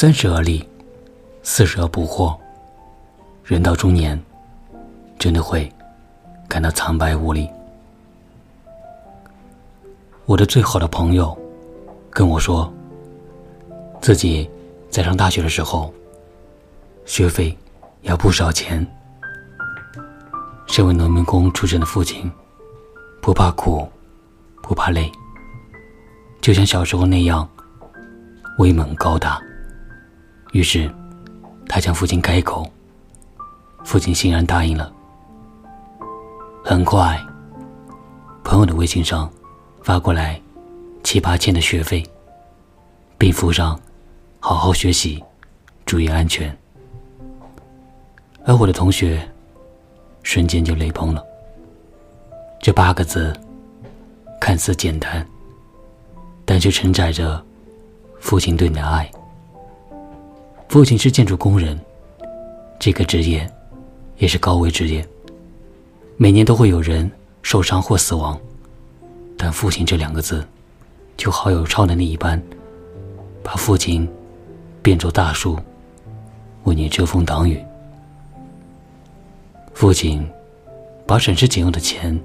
三十而立，四十而不惑。人到中年，真的会感到苍白无力。我的最好的朋友跟我说，自己在上大学的时候，学费要不少钱。身为农民工出身的父亲，不怕苦，不怕累，就像小时候那样威猛高大。于是，他向父亲开口，父亲欣然答应了。很快，朋友的微信上发过来七八千的学费，并附上“好好学习，注意安全”。而我的同学。瞬间就泪崩了。这八个字看似简单，但却承载着父亲对你的爱。父亲是建筑工人，这个职业也是高危职业，每年都会有人受伤或死亡，但父亲这两个字，就好有超能力一般，把父亲变作大树，为你遮风挡雨。父亲把省吃俭用的钱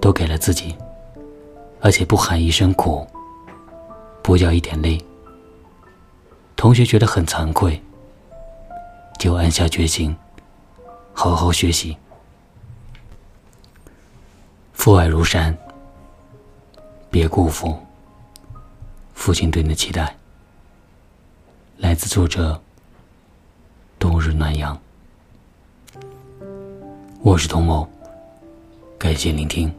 都给了自己，而且不喊一声苦，不叫一点累。同学觉得很惭愧，就暗下决心，好好学习。父爱如山，别辜负父亲对你的期待。来自作者冬日暖阳。我是童某，感谢聆听。